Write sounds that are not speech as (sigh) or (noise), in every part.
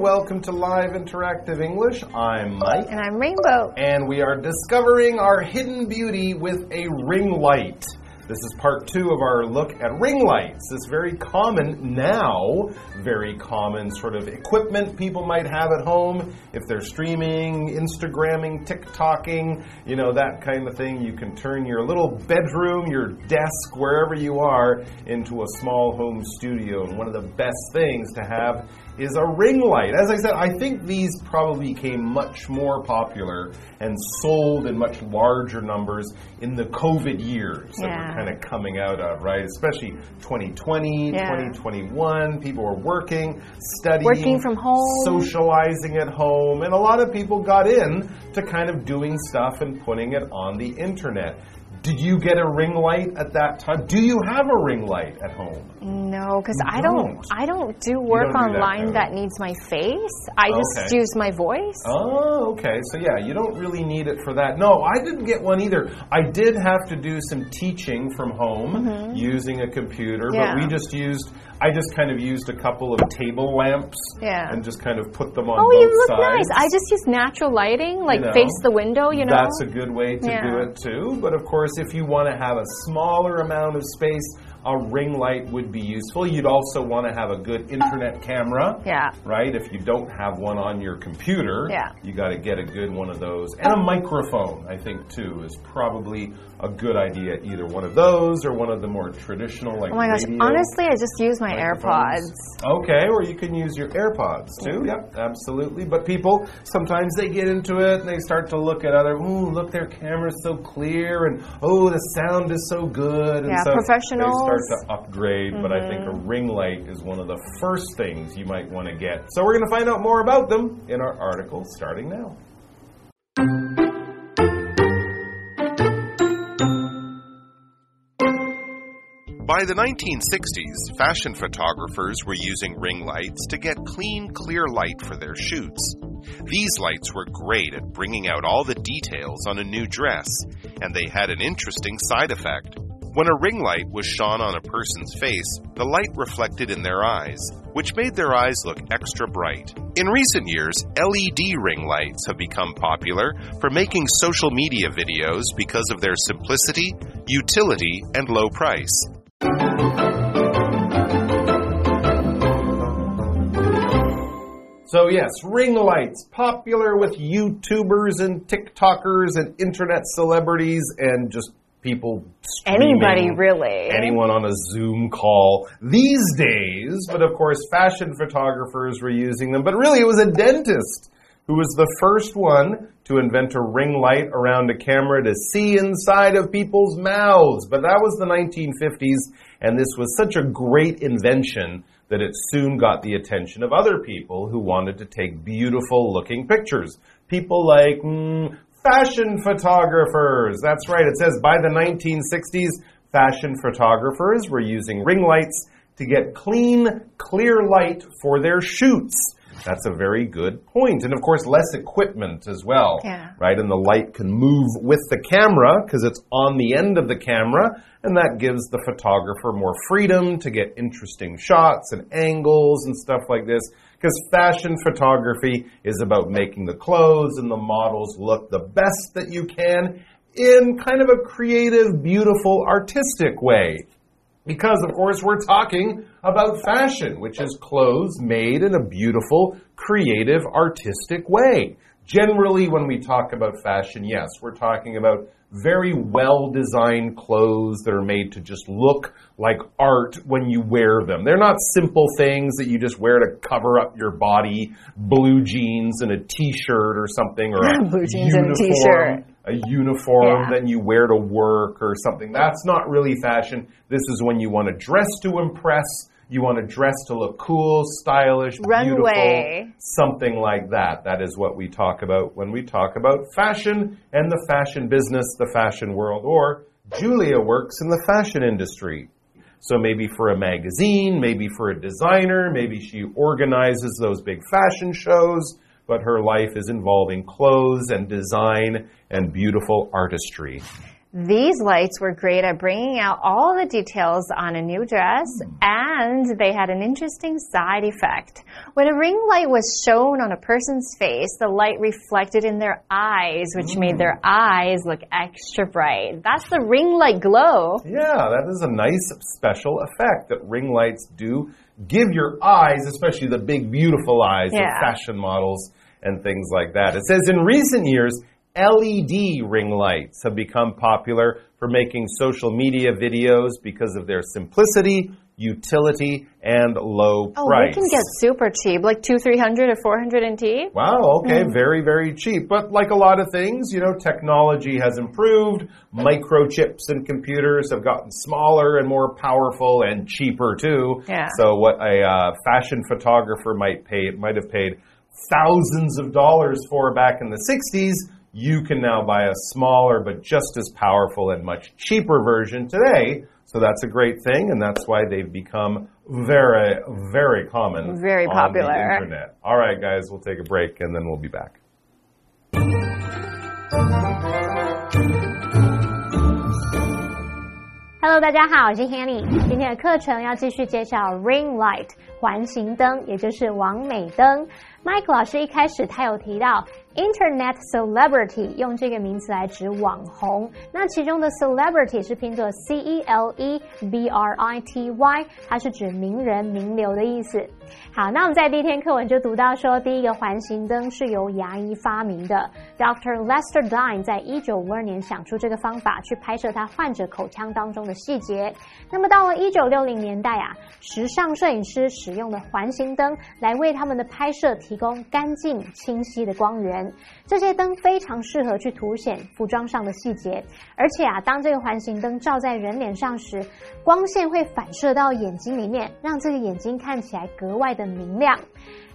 Welcome to Live Interactive English. I'm Mike. And I'm Rainbow. And we are discovering our hidden beauty with a ring light. This is part two of our look at ring lights. This very common now, very common sort of equipment people might have at home if they're streaming, Instagramming, TikToking, you know, that kind of thing. You can turn your little bedroom, your desk, wherever you are, into a small home studio. And one of the best things to have is a ring light. As I said, I think these probably became much more popular and sold in much larger numbers in the COVID years that we're kind of coming out of, right? Especially 2020, Yeah. 2021. People were working, studying, Working from home. socializing at home, and a lot of people got in to kind of doing stuff and putting it on the internet. Did you get a ring light at that time? Do you have a ring light at home? No, because I don't. don't. I don't do work don't do that online kind that needs my face. I just use my voice. Oh, okay. So yeah, you don't really need it for that. No, I didn't get one either. I did have to do some teaching from home using a computer, Mm-hmm. Yeah. but we just used I just kind of used a couple of table lamps Yeah. and just kind of put them on Oh, you look sides. nice. I just use natural lighting, like know, face the window. You know. That's a good way to do it too. But of course, if you want to have a smaller amount of space, a ring light would be useful. You'd also want to have a good internet camera. Yeah. Right? If you don't have one on your computer, Yeah. you got to get a good one of those. And a microphone, I think, too, is probably a good idea. Either one of those or one of the more traditional, like Oh my gosh! Honestly, I just use my. AirPods. Okay, or you can use your AirPods too. Yep, absolutely. But people sometimes they get into it and they start to look at other. Ooh, look, their camera's so clear, and oh, the sound is so good. And Yeah, so professionals. They start to upgrade. But I think a mm-hmm. ring light is one of the first things you might want to get. So we're going to find out more about them in our article starting now. By the 1960s, fashion photographers were using ring lights to get clean, clear light for their shoots. These lights were great at bringing out all the details on a new dress, and they had an interesting side effect. When a ring light was shone on a person's face, the light reflected in their eyes, which made their eyes look extra bright. In recent years, LED ring lights have become popular for making social media videos because of their simplicity, utility, and low price. So yes, ring lights popular with YouTubers and TikTokers and internet celebrities and just people. Anybody really? anyone on a Zoom call these days. But of course, fashion photographers were using them. But really, it was a dentist who was the first one to invent a ring light around a camera to see inside of people's mouths. But that was the 1950s, and this was such a great invention that it soon got the attention of other people who wanted to take beautiful looking pictures. People like mm, fashion photographers. That's right. It says by the 1960s, fashion photographers were using ring lights to get clean, clear light for their shoots. That's a very good point. And of course, less equipment as well. Yeah. Right? And the light can move with the camera because it's on the end of the camera. And that gives the photographer more freedom to get interesting shots and angles and stuff like this. Because fashion photography is about making the clothes and the models look the best that you can in kind of a creative, beautiful, artistic way. Because, of course, we're talking about fashion, which is clothes made in a beautiful, creative, artistic way. Generally, when we talk about fashion, yes, we're talking about very well designed clothes that are made to just look like art when you wear them. They're not simple things that you just wear to cover up your body, blue jeans and a t shirt or something, or a (laughs) Blue jeans and a uniform t-shirt. a uniform Yeah. that you wear to work or something. That's not really fashion. This is when you want to dress to impress. You want to dress to look cool, stylish, Runway. beautiful, something like that. That is what we talk about when we talk about fashion and the fashion business, the fashion world, or Julia works in the fashion industry. So maybe for a magazine, maybe for a designer, maybe she organizes those big fashion shows, but her life is involving clothes and design and beautiful artistry. These lights were great at bringing out all the details on a new dress, mm-hmm. and they had an interesting side effect. When a ring light was shown on a person's face, the light reflected in their eyes, which made their mm. eyes look extra bright. That's the ring light glow. Yeah, that is a nice special effect that ring lights do give your eyes, especially the big, beautiful eyes Yeah. of fashion models and things like that. It says in recent years, LED ring lights have become popular for making social media videos because of their simplicity, utility, and low price. Oh, they can get super cheap, like two, three hundred or four hundred NT. Wow, okay, very, very cheap. But like a lot of things, you know, technology has improved. Microchips in computers have gotten smaller and more powerful and cheaper too. Yeah. So what a uh, fashion photographer might pay, might have paid thousands of dollars for back in the 60s, you can now buy a smaller but just as powerful and much cheaper version today. So that's a great thing, and that's why they've become very, very common. Very popular. On the internet. All right, guys, we'll take a break and then we'll be back. Hello，大家好，我是 Hanny。今天的课程要继续介绍 Ring Light 环形灯，也就是网美灯。Mike 老师一开始他有提到 Internet celebrity 用这个名词来指网红，那其中的 celebrity 是拼作 C E L E B R I T Y，它是指名人、名流的意思。 好，那我们在第一天课文就读到说，第一个环形灯是由牙医发明的，Dr. Lester Dine 在一九五二年想出这个方法去拍摄他患者口腔当中的细节。那么到了一九六零年代啊，时尚摄影师使用了环形灯来为他们的拍摄提供干净清晰的光源。这些灯非常适合去凸显服装上的细节，而且啊，当这个环形灯照在人脸上时，光线会反射到眼睛里面，让这个眼睛看起来格外外的明亮。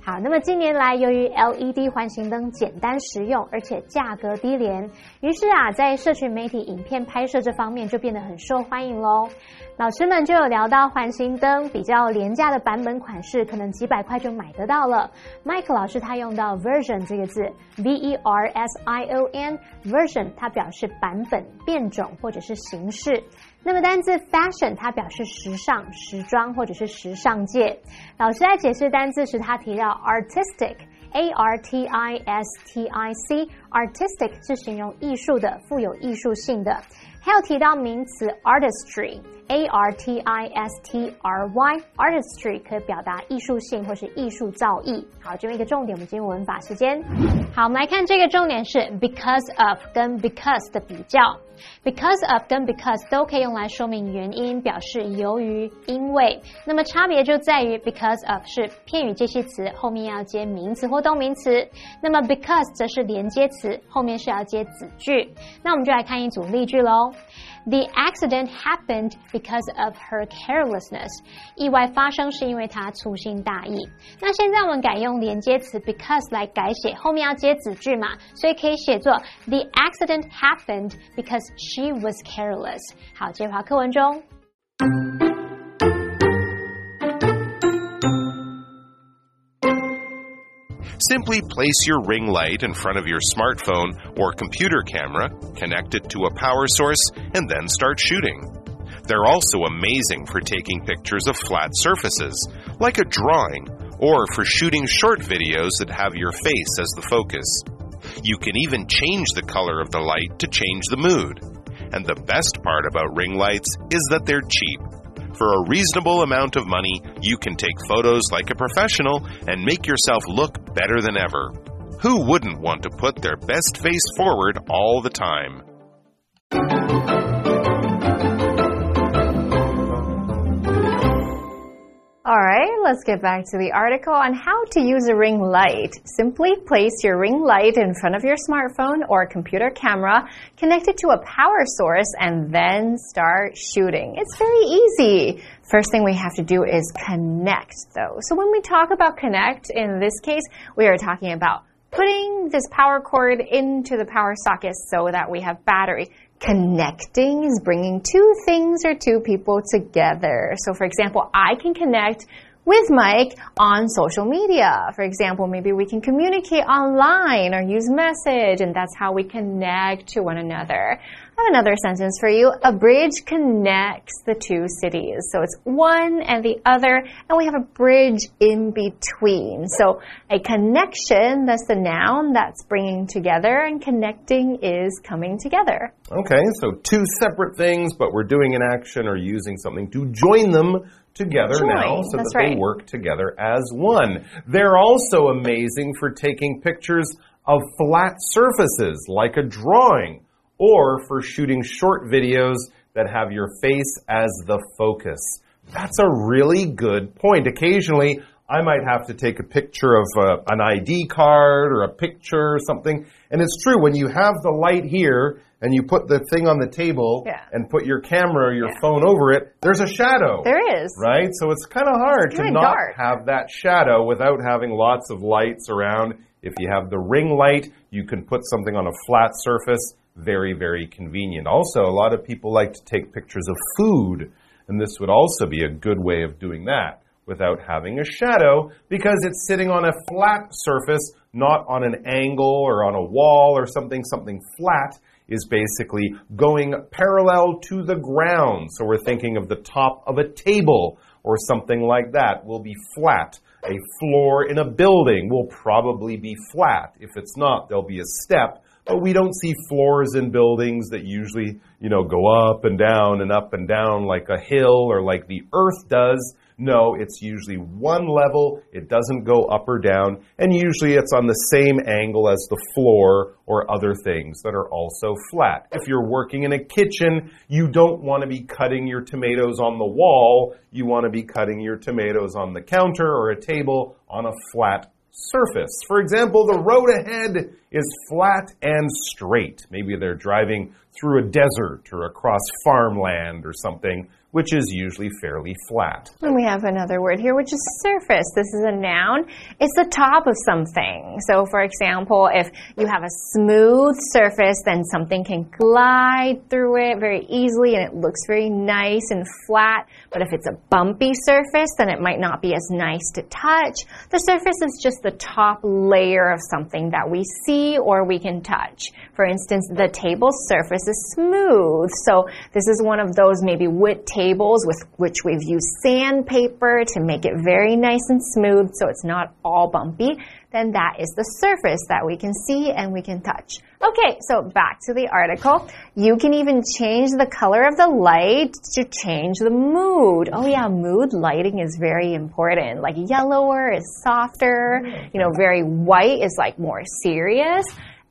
好，那么近年来，由于 LED 环形灯简单实用，而且价格低廉，于是啊，在社群媒体影片拍摄这方面就变得很受欢迎喽。老师们就有聊到环形灯比较廉价的版本款式，可能几百块就买得到了。Mike 老师他用到 version 这个字，V E R S I O N version，它表示版本、变种或者是形式。那么单字 fashion 它表示时尚、时装或者是时尚界。老师在解释单字时，他提到 artistic。A R T I S T I C，artistic 是形容艺术的、富有艺术性的。还有提到名词 artistry A R T I S T R Y，artistry 可以表达艺术性或是艺术造诣。好，这边一个重点，我们进入文法时间。好，我们来看这个重点是 because of 跟 because 的比较。because of 跟 because 都可以用来说明原因，表示由于、因为。那么差别就在于 because of 是片语介系词，后面要接名词或动名词；那么 because 则是连接词，后面是要接子句。那我们就来看一组例句喽。The accident happened because of her carelessness。意外发生是因为她粗心大意。那现在我们改用连接词 because 来改写，后面要接子句嘛，所以可以写作 The accident happened because she was careless。好，接回课文中。 Simply place your ring light in front of your smartphone or computer camera, connect it to a power source, and then start shooting. They're also amazing for taking pictures of flat surfaces, like a drawing, or for shooting short videos that have your face as the focus. You can even change the color of the light to change the mood. And the best part about ring lights is that they're cheap. For a reasonable amount of money, you can take photos like a professional and make yourself look better than ever. Who wouldn't want to put their best face forward all the time? All right, let's get back to the article on how to use a ring light. Simply place your ring light in front of your smartphone or computer camera, connect it to a power source, and then start shooting. It's very easy. First thing we have to do is connect, though. So when we talk about connect, in this case, we are talking about putting this power cord into the power socket so that we have battery. Connecting is bringing two things or two people together. So, for example, I can connect with Mike on social media. For example, maybe we can communicate online or use message, and that's how we connect to one another. I have another sentence for you. A bridge connects the two cities. So it's one and the other, and we have a bridge in between. So a connection, that's the noun that's bringing together, and connecting is coming together. Okay, so two separate things, but we're doing an action or using something to join them together Join, now so that's that they right. work together as one. They're also amazing for taking pictures of flat surfaces like a drawing or for shooting short videos that have your face as the focus. That's a really good point. Occasionally, I might have to take a picture of uh, an ID card or a picture or something. And it's true, when you have the light here and you put the thing on the table Yeah. and put your camera or your Yeah. phone over it, there's a shadow. There is. Right? So it's kind of hard to not dark. have that shadow without having lots of lights around. If you have the ring light, you can put something on a flat surface. Very, very convenient. Also, a lot of people like to take pictures of food, and this would also be a good way of doing that without having a shadow because it's sitting on a flat surface, not on an angle or on a wall or something. Something flat is basically going parallel to the ground. So we're thinking of the top of a table or something like that will be flat. A floor in a building will probably be flat. If it's not, there'll be a step. But we don't see floors in buildings that usually, you know, go up and down and up and down like a hill or like the earth does. No, it's usually one level. It doesn't go up or down. And usually it's on the same angle as the floor or other things that are also flat. If you're working in a kitchen, you don't want to be cutting your tomatoes on the wall. You want to be cutting your tomatoes on the counter or a table on a flat surface. For example, the road ahead is flat and straight. Maybe they're driving through a desert or across farmland or something, which is usually fairly flat. And we have another word here, which is surface. This is a noun. It's the top of something. So, for example, if you have a smooth surface, then something can glide through it very easily and it looks very nice and flat. But if it's a bumpy surface, then it might not be as nice to touch. The surface is just the top layer of something that we see or we can touch. For instance, the table surface is smooth. So, this is one of those maybe wood tables with which we've used sandpaper to make it very nice and smooth so it's not all bumpy. Then that is the surface that we can see and we can touch. Okay, so back to the article. You can even change the color of the light to change the mood. Oh yeah, mood lighting is very important. Like yellower is softer, you know, very white is like more serious.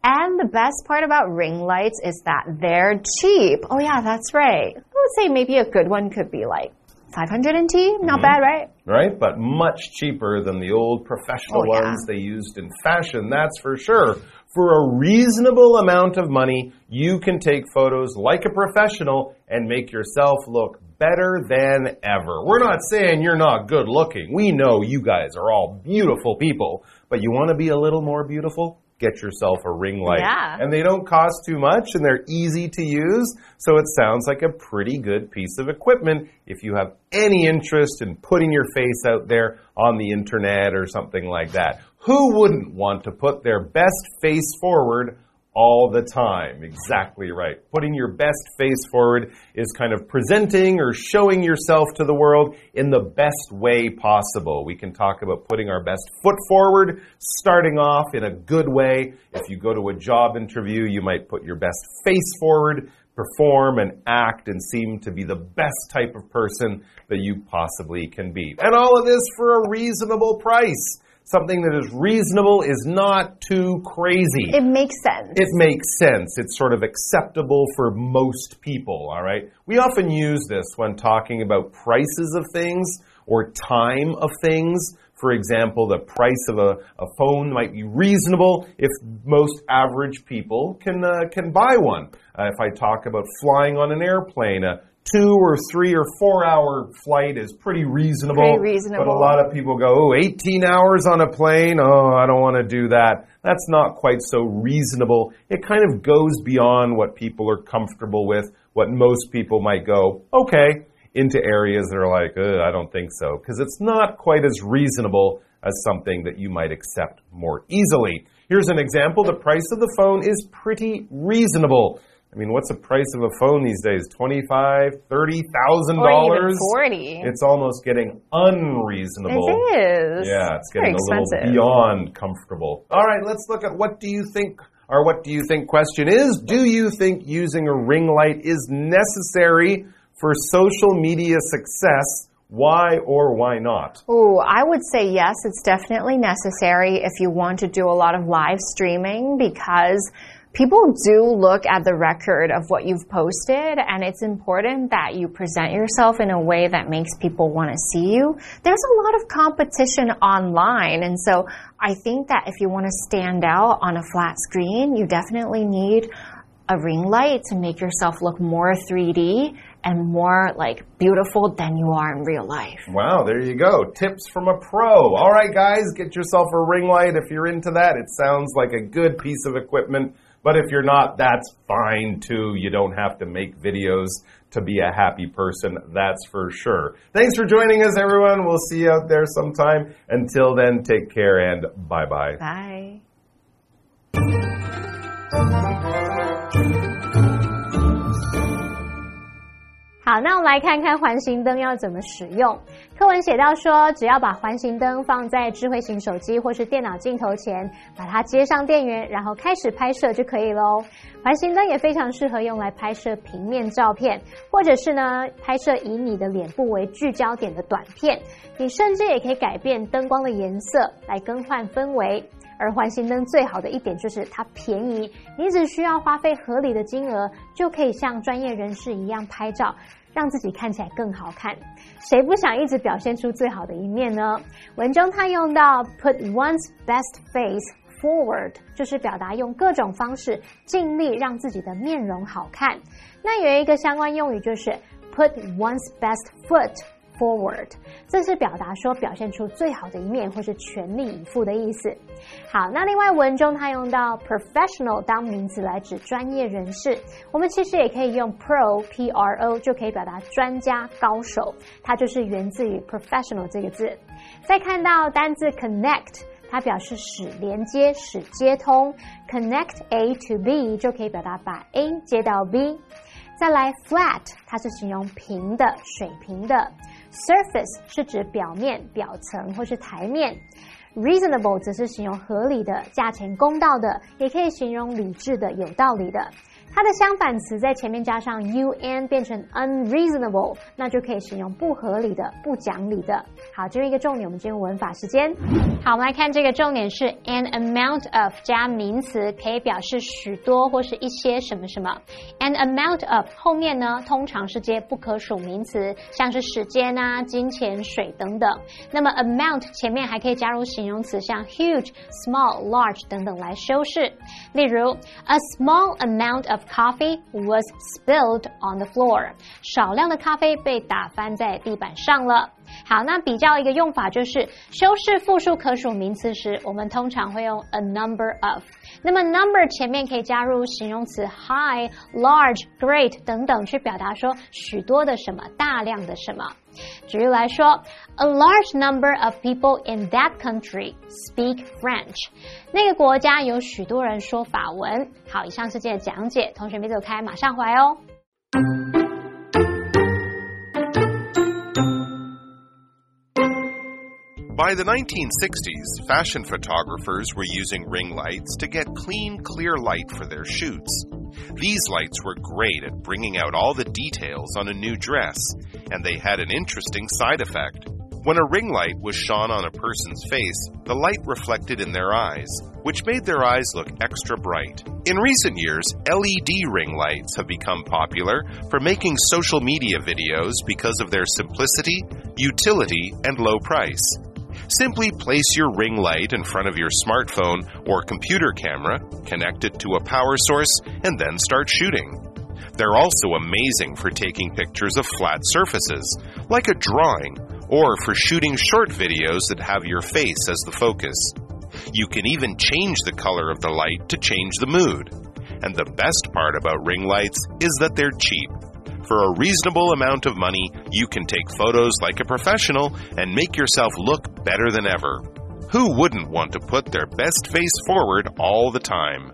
And the best part about ring lights is that they're cheap. Oh yeah, that's right. I would say maybe a good one could be like 500 NT. Not mm-hmm. bad, right? Right? But much cheaper than the old professional Oh, yeah. ones they used in fashion, that's for sure. For a reasonable amount of money, you can take photos like a professional and make yourself look better than ever. We're not saying you're not good looking. We know you guys are all beautiful people, but you want to be a little more beautiful? Get yourself a ring light. Yeah. And they don't cost too much and they're easy to use, so it sounds like a pretty good piece of equipment if you have any interest in putting your face out there on the internet or something like that. Who wouldn't want to put their best face forward all the time? Exactly right. Putting your best face forward is kind of presenting or showing yourself to the world in the best way possible. We can talk about putting our best foot forward, starting off in a good way. If you go to a job interview, you might put your best face forward, perform and act and seem to be the best type of person that you possibly can be. And all of this for a reasonable price. Something that is reasonable is not too crazy. It makes sense. It makes sense. It's sort of acceptable for most people, all right? We often use this when talking about prices of things or time of things. For example, the price of a, a phone might be reasonable if most average people can, uh, can buy one. Uh, if I talk about flying on an airplane, a two or three or four hour flight is pretty reasonable. Pretty reasonable. But a lot of people go, oh, 18 hours on a plane? Oh, I don't want to do that. That's not quite so reasonable. It kind of goes beyond what people are comfortable with, what most people might go, okay, into areas that are like, I don't think so. Because it's not quite as reasonable as something that you might accept more easily. Here's an example. The price of the phone is pretty reasonable. I mean, what's the price of a phone these days? Twenty-five, thirty thousand dollars. 40. It's almost getting unreasonable. It is. Yeah, it's Very getting a little beyond comfortable. All right, let's look at what do you think or what do you think question is do you think using a ring light is necessary for social media success? Why or why not? Oh, I would say yes, it's definitely necessary if you want to do a lot of live streaming because people do look at the record of what you've posted and it's important that you present yourself in a way that makes people want to see you. There's a lot of competition online and so I think that if you want to stand out on a flat screen, you definitely need a ring light to make yourself look more 3D and more like beautiful than you are in real life. Wow, there you go. Tips from a pro. All right, guys, get yourself a ring light if you're into that. It sounds like a good piece of equipment. But if you're not, that's fine too. You don't have to make videos to be a happy person, that's for sure. Thanks for joining us, everyone. We'll see you out there sometime. Until then, take care and bye bye. Bye. 好，那我们来看看环形灯要怎么使用。课文写到说，只要把环形灯放在智慧型手机或是电脑镜头前，把它接上电源，然后开始拍摄就可以喽。环形灯也非常适合用来拍摄平面照片，或者是呢拍摄以你的脸部为聚焦点的短片。你甚至也可以改变灯光的颜色来更换氛围。而环形灯最好的一点就是它便宜，你只需要花费合理的金额，就可以像专业人士一样拍照，让自己看起来更好看。谁不想一直表现出最好的一面呢？文中它用到 put one's best face forward，就是表达用各种方式尽力让自己的面容好看。那有一个相关用语就是 put one's best foot。Forward，这是表达说表现出最好的一面或是全力以赴的意思。好，那另外文中它用到 professional 当名词来指专业人士，我们其实也可以用 pro p r o 就可以表达专家高手，它就是源自于 professional 这个字。再看到单字 connect，它表示使连接、使接通，connect A to B 就可以表达把 A 接到 B。再来 flat，它是形容平的、水平的。Surface 是指表面、表层或是台面，reasonable 则是形容合理的、价钱公道的，也可以形容理智的、有道理的。它的相反词在前面加上 un 变成 unreasonable，那就可以形容不合理的、不讲理的。好，这是一个重点，我们进入文法时间。好，我们来看这个重点是 an amount of 加名词，可以表示许多或是一些什么什么。an amount of 后面呢，通常是接不可数名词，像是时间啊、金钱、水等等。那么 amount 前面还可以加入形容词，像 huge、small、large 等等来修饰。例如，a small amount of coffee was spilled on the floor。少量的咖啡被打翻在地板上了。 好，那比较一个用法就是修饰复数可数名词时，我们通常会用 a number of。那么 number 前面可以加入形容词 high、large、great 等等，去表达说许多的什么、大量的什么。举例来说，a large number of people in that country speak French。那个国家有许多人说法文。好，以上是今天的讲解，同学别走开，马上回来哦。By the 1960s, fashion photographers were using ring lights to get clean, clear light for their shoots. These lights were great at bringing out all the details on a new dress, and they had an interesting side effect. When a ring light was shone on a person's face, the light reflected in their eyes, which made their eyes look extra bright. In recent years, LED ring lights have become popular for making social media videos because of their simplicity, utility, and low price. Simply place your ring light in front of your smartphone or computer camera, connect it to a power source, and then start shooting. They're also amazing for taking pictures of flat surfaces, like a drawing, or for shooting short videos that have your face as the focus. You can even change the color of the light to change the mood. And the best part about ring lights is that they're cheap. For a reasonable amount of money, you can take photos like a professional and make yourself look better than ever. Who wouldn't want to put their best face forward all the time?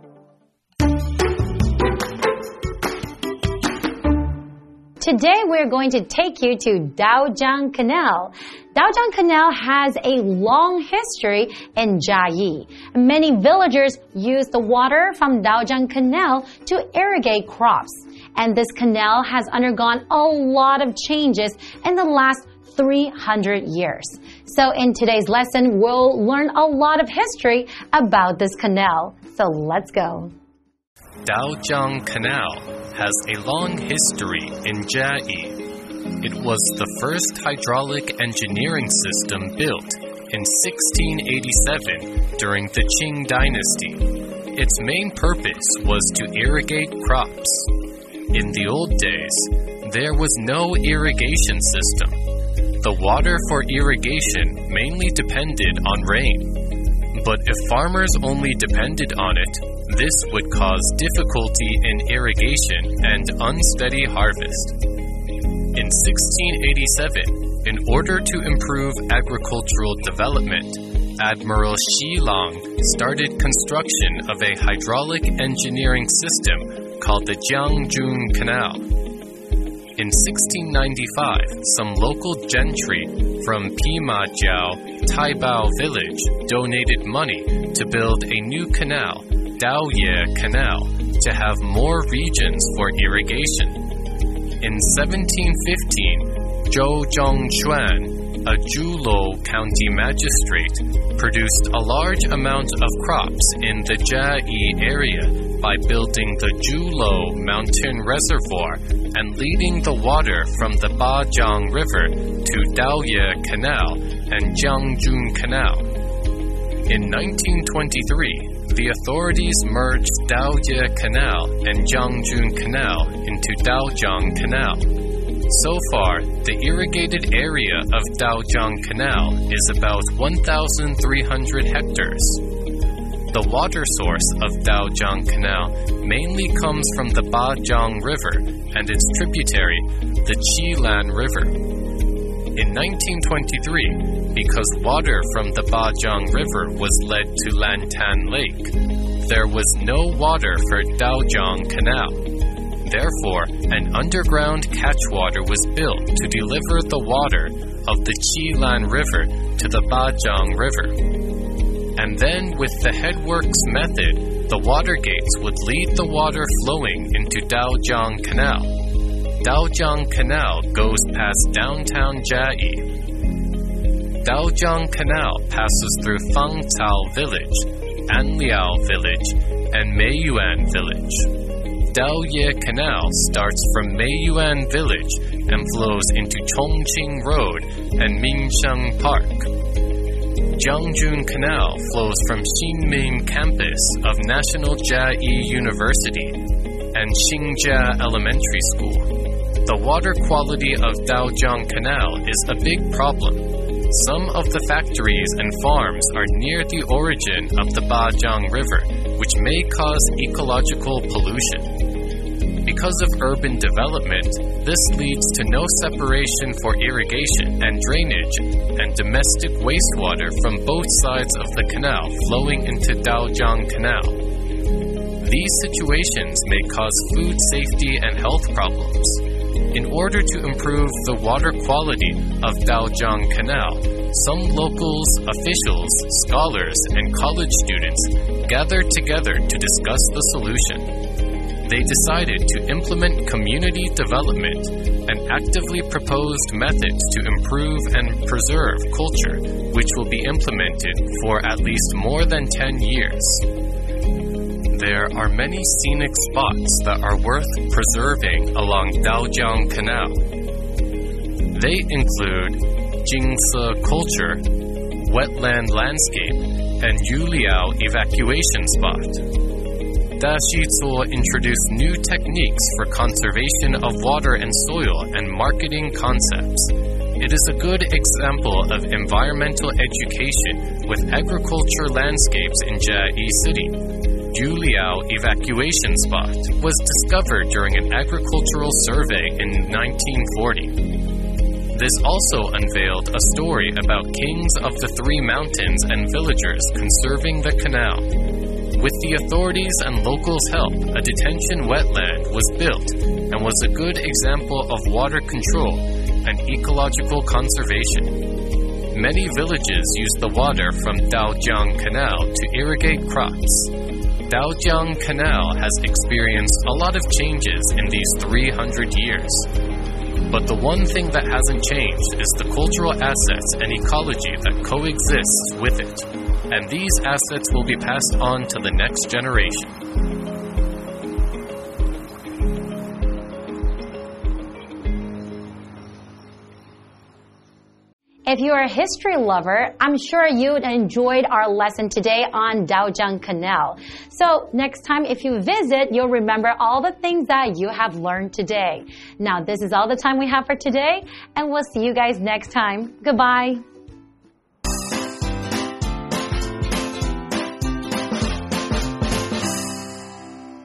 Today we're going to take you to Daojiang Canal. Daojiang Canal has a long history in Jiayi. Many villagers use the water from Daojiang Canal to irrigate crops. And this canal has undergone a lot of changes in the last 300 years. So in today's lesson, we'll learn a lot of history about this canal. So let's go. Daojiang Canal has a long history in Jiayi. It was the first hydraulic engineering system built in 1687 during the Qing dynasty. Its main purpose was to irrigate crops. In the old days, there was no irrigation system. The water for irrigation mainly depended on rain. But if farmers only depended on it, this would cause difficulty in irrigation and unsteady harvest. In 1687, in order to improve agricultural development, Admiral Shi Lang started construction of a hydraulic engineering system called the Jiangjun Canal. In 1695, some local gentry from Pima Jiao, Taibao village donated money to build a new canal Daoye Canal to have more regions for irrigation. In 1715, Zhou Zhongquan, a Julou county magistrate, produced a large amount of crops in the Jiayi area by building the Julou Mountain Reservoir and leading the water from the Bajiang River to Daoye Canal and Jiangjun Canal. In 1923, the authorities merged Daoye Canal and Jiangjun Canal into Daojiang Canal. So far, the irrigated area of Daojiang Canal is about 1,300 hectares. The water source of Daojiang Canal mainly comes from the Bajiang River and its tributary, the Qilan River. In 1923, because water from the Bajiang River was led to Lantan Lake, there was no water for Daojiang Canal. Therefore, an underground catchwater was built to deliver the water of the Qilan River to the Bajiang River. And then, with the headworks method, the water gates would lead the water flowing into Daojiang Canal. Daojiang Canal goes past downtown Jiayi. Daojiang Canal passes through Fangcao Village, Anliao Village, and Meiyuan Village. Daoye Canal starts from Meiyuan Village and flows into Chongqing Road and Minsheng Park. Jiangjun Canal flows from Xinmin Campus of National Jiayi University and Xingjia Elementary School the water quality of Daojiang Canal is a big problem. Some of the factories and farms are near the origin of the Bajiang River, which may cause ecological pollution. Because of urban development, this leads to no separation for irrigation and drainage, and domestic wastewater from both sides of the canal flowing into Daojiang Canal. These situations may cause food safety and health problems. In order to improve the water quality of Daojiang Canal, some locals, officials, scholars, and college students gathered together to discuss the solution. They decided to implement community development and actively proposed methods to improve and preserve culture, which will be implemented for at least more than 10 years there are many scenic spots that are worth preserving along Daojiang Canal. They include Jingse Culture, Wetland Landscape, and Yuliao Evacuation Spot. Da Shizuo introduced new techniques for conservation of water and soil and marketing concepts. It is a good example of environmental education with agriculture landscapes in Jiayi City. Yuliao evacuation spot was discovered during an agricultural survey in 1940. This also unveiled a story about kings of the three mountains and villagers conserving the canal. With the authorities and locals' help, a detention wetland was built and was a good example of water control and ecological conservation. Many villages use the water from Daojiang Canal to irrigate crops. Daojiang Canal has experienced a lot of changes in these 300 years. But the one thing that hasn't changed is the cultural assets and ecology that coexists with it. And these assets will be passed on to the next generation. If you're a history lover, I'm sure you enjoyed our lesson today on Daojiang Canal. So next time if you visit, you'll remember all the things that you have learned today. Now this is all the time we have for today, and we'll see you guys next time. Goodbye.